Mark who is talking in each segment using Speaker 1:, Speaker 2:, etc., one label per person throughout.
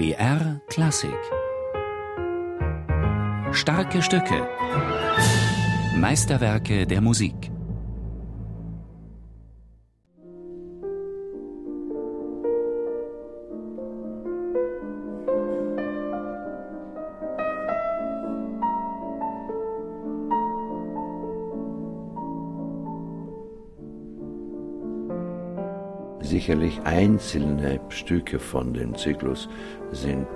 Speaker 1: BR Klassik. Starke Stücke. Meisterwerke der Musik
Speaker 2: Sicherlich einzelne Stücke von dem Zyklus sind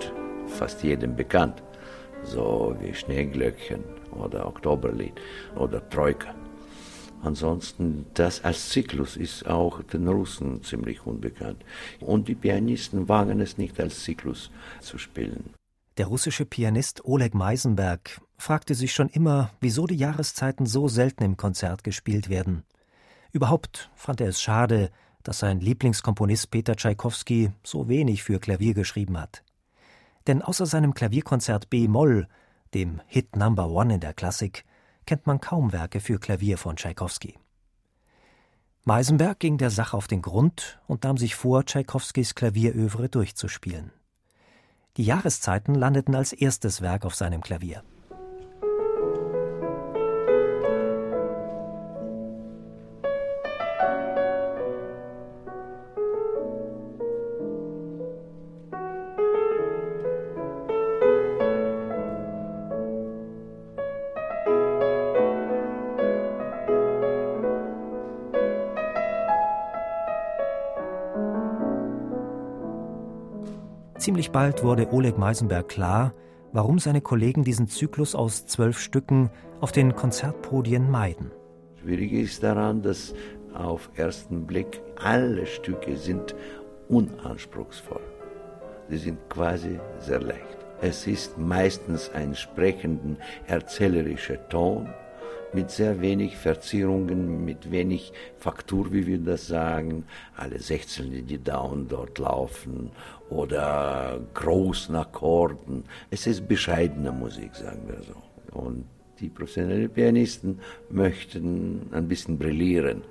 Speaker 2: fast jedem bekannt, so wie Schneeglöckchen oder Oktoberlied oder Troika. Ansonsten, das als Zyklus ist auch den Russen ziemlich unbekannt. Und die Pianisten wagen es nicht als Zyklus zu spielen.
Speaker 3: Der russische Pianist Oleg Meisenberg fragte sich schon immer, wieso die Jahreszeiten so selten im Konzert gespielt werden. Überhaupt fand er es schade, dass sein Lieblingskomponist Peter Tschaikowski so wenig für Klavier geschrieben hat. Denn außer seinem Klavierkonzert B-Moll, dem Hit Number One in der Klassik, kennt man kaum Werke für Klavier von Tschaikowski. Meisenberg ging der Sache auf den Grund und nahm sich vor, Tschaikowskis Klavierövre durchzuspielen. Die Jahreszeiten landeten als erstes Werk auf seinem Klavier. Ziemlich bald wurde Oleg Meisenberg klar, warum seine Kollegen diesen Zyklus aus zwölf Stücken auf den Konzertpodien meiden.
Speaker 2: Schwierig ist daran, dass auf ersten Blick alle Stücke sind unanspruchsvoll. Sie sind quasi sehr leicht. Es ist meistens ein sprechenden, erzählerischer Ton mit sehr wenig Verzierungen, mit wenig Faktur, wie wir das sagen, alle Sechzehnte, die da und dort laufen oder großen Akkorden. Es ist bescheidene Musik, sagen wir so. Und die professionellen Pianisten möchten ein bisschen brillieren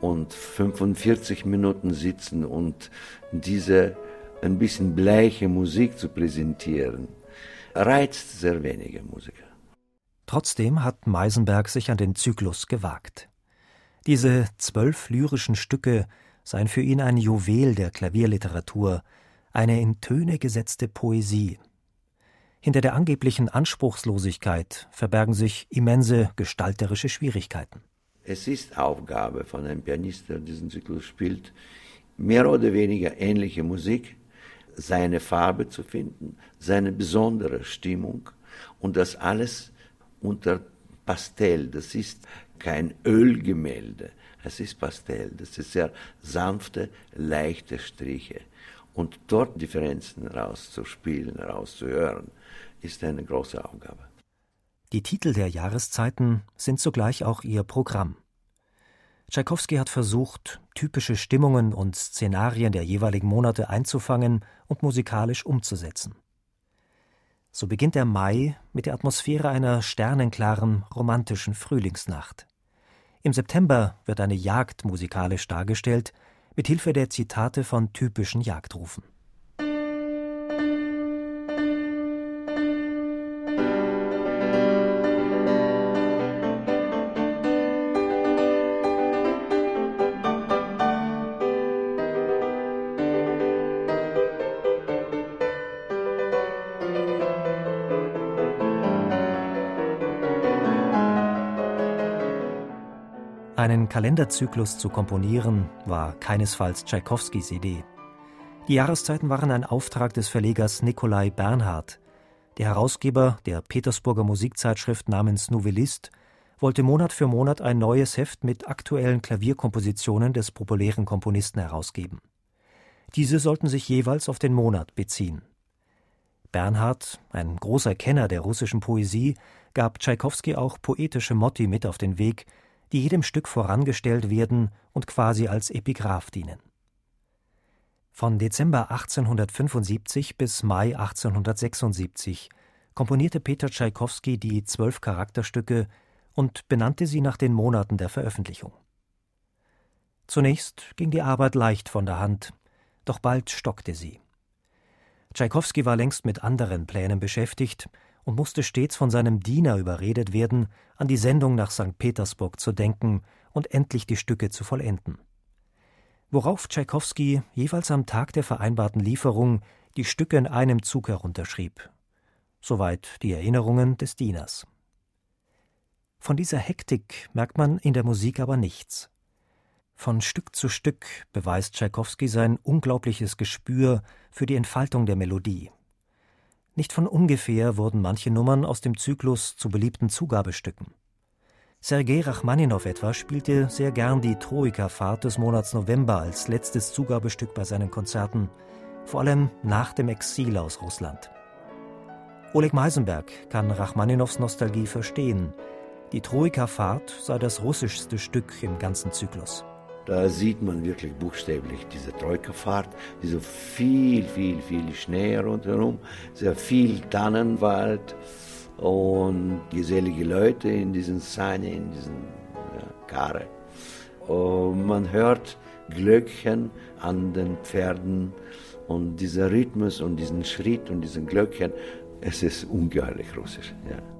Speaker 2: und 45 Minuten sitzen und diese ein bisschen bleiche Musik zu präsentieren, reizt sehr wenige Musiker.
Speaker 3: Trotzdem hat Meisenberg sich an den Zyklus gewagt. Diese zwölf lyrischen Stücke seien für ihn ein Juwel der Klavierliteratur, eine in Töne gesetzte Poesie. Hinter der angeblichen Anspruchslosigkeit verbergen sich immense gestalterische Schwierigkeiten.
Speaker 2: Es ist Aufgabe von einem Pianist, der diesen Zyklus spielt, mehr oder weniger ähnliche Musik, seine Farbe zu finden, seine besondere Stimmung und das alles unter Pastell. Das ist kein Ölgemälde, es ist Pastell. Das ist sehr sanfte, leichte Striche. Und dort Differenzen rauszuspielen, rauszuhören, ist eine große Aufgabe.
Speaker 3: Die Titel der Jahreszeiten sind zugleich auch ihr Programm. Tschaikowski hat versucht, typische Stimmungen und Szenarien der jeweiligen Monate einzufangen und musikalisch umzusetzen. So beginnt der Mai mit der Atmosphäre einer sternenklaren, romantischen Frühlingsnacht. Im September wird eine Jagd musikalisch dargestellt, mit Hilfe der Zitate von typischen Jagdrufen. Einen Kalenderzyklus zu komponieren, war keinesfalls Tschaikowskis Idee. Die Jahreszeiten waren ein Auftrag des Verlegers Nikolai Bernhard. Der Herausgeber der Petersburger Musikzeitschrift namens Nouvellist wollte Monat für Monat ein neues Heft mit aktuellen Klavierkompositionen des populären Komponisten herausgeben. Diese sollten sich jeweils auf den Monat beziehen. Bernhard, ein großer Kenner der russischen Poesie, gab Tschaikowski auch poetische Motti mit auf den Weg, die jedem Stück vorangestellt werden und quasi als Epigraph dienen. Von Dezember 1875 bis Mai 1876 komponierte Peter Tschaikowski die zwölf Charakterstücke und benannte sie nach den Monaten der Veröffentlichung. Zunächst ging die Arbeit leicht von der Hand, doch bald stockte sie. Tschaikowski war längst mit anderen Plänen beschäftigt und musste stets von seinem Diener überredet werden, an die Sendung nach St. Petersburg zu denken und endlich die Stücke zu vollenden. Worauf Tschaikowski jeweils am Tag der vereinbarten Lieferung die Stücke in einem Zug herunterschrieb. Soweit die Erinnerungen des Dieners. Von dieser Hektik merkt man in der Musik aber nichts. Von Stück zu Stück beweist Tschaikowski sein unglaubliches Gespür für die Entfaltung der Melodie. Nicht von ungefähr wurden manche Nummern aus dem Zyklus zu beliebten Zugabestücken. Sergei Rachmaninow etwa spielte sehr gern die Troika-Fahrt des Monats November als letztes Zugabestück bei seinen Konzerten, vor allem nach dem Exil aus Russland. Oleg Meisenberg kann Rachmaninows Nostalgie verstehen. Die Troika-Fahrt sei das russischste Stück im ganzen Zyklus.
Speaker 2: Da sieht man wirklich buchstäblich diese Troika-Fahrt, diese viel, viel, viel Schnee rundherum, sehr viel Tannenwald und gesellige Leute in diesen Sahne, in diesen ja, Karre. Man hört Glöckchen an den Pferden und dieser Rhythmus und diesen Schritt und diesen Glöckchen, es ist ungeheuerlich russisch. Ja.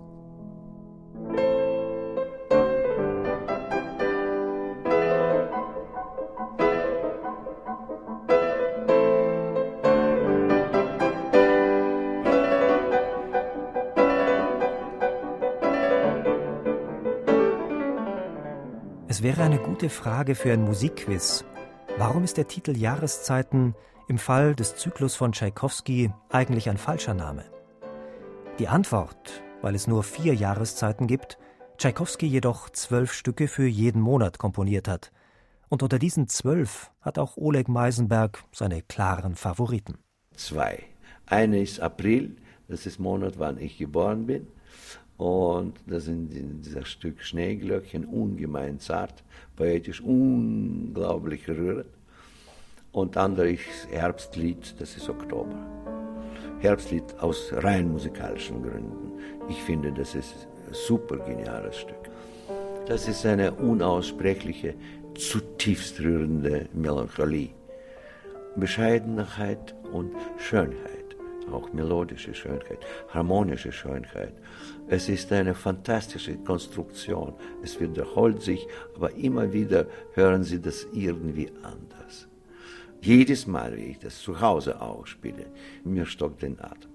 Speaker 3: Wäre eine gute Frage für ein Musikquiz. Warum ist der Titel Jahreszeiten im Fall des Zyklus von Tschaikowski eigentlich ein falscher Name? Die Antwort, weil es nur vier Jahreszeiten gibt, Tschaikowski jedoch zwölf Stücke für jeden Monat komponiert hat. Und unter diesen zwölf hat auch Oleg Meisenberg seine klaren Favoriten.
Speaker 2: Zwei. Eine ist April, das ist Monat, wann ich geboren bin. Und das sind in dieser Stück Schneeglöckchen ungemein zart, poetisch unglaublich rührend. Und andere ist Herbstlied, das ist Oktober. Herbstlied aus rein musikalischen Gründen. Ich finde, das ist ein super geniales Stück. Das ist eine unaussprechliche, zutiefst rührende Melancholie. Bescheidenheit und Schönheit auch melodische Schönheit, harmonische Schönheit. Es ist eine fantastische Konstruktion. Es wiederholt sich, aber immer wieder hören Sie das irgendwie anders. Jedes Mal, wie ich das zu Hause auch spiele, mir stockt den Atem.